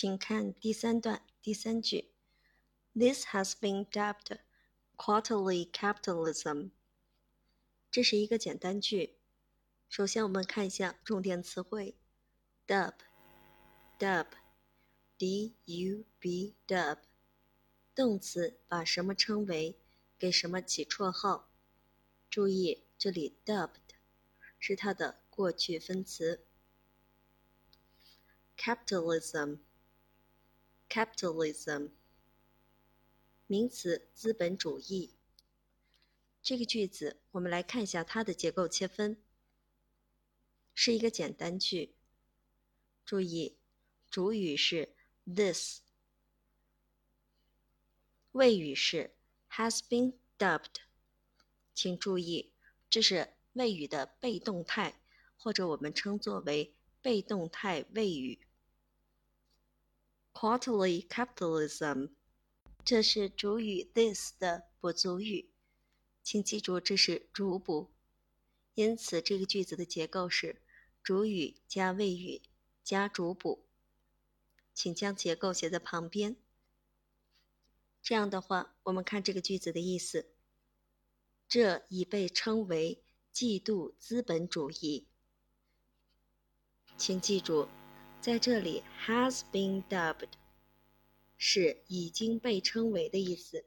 请看第三段第三句：This has been dubbed quarterly capitalism。这是一个简单句。首先，我们看一下重点词汇：dub，dub，d-u-b，dub，动词把什么称为，给什么起绰号。注意，这里 dubbed 是它的过去分词，Capitalism。Capitalism，名词资本主义。这个句子，我们来看一下它的结构切分。是一个简单句。注意，主语是 this，谓语是 has been dubbed。请注意，这是谓语的被动态，或者我们称作为被动态谓语。Quarterly capitalism，这是主语 this 的补足语，请记住这是主补，因此这个句子的结构是。主语加谓语加主补，请将结构写在旁边。这样的话，我们看这个句子的意思。这已被称为嫉妒资本主义。请记住，在这里 has been dubbed 是已经被称为的意思，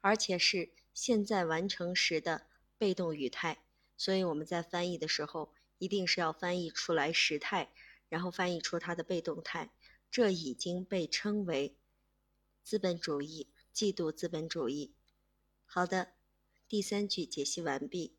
而且是现在完成时的被动语态，所以我们在翻译的时候。一定是要翻译出来时态，然后翻译出它的被动态。这已经被称为资本主义，嫉妒资本主义。好的，第三句解析完毕。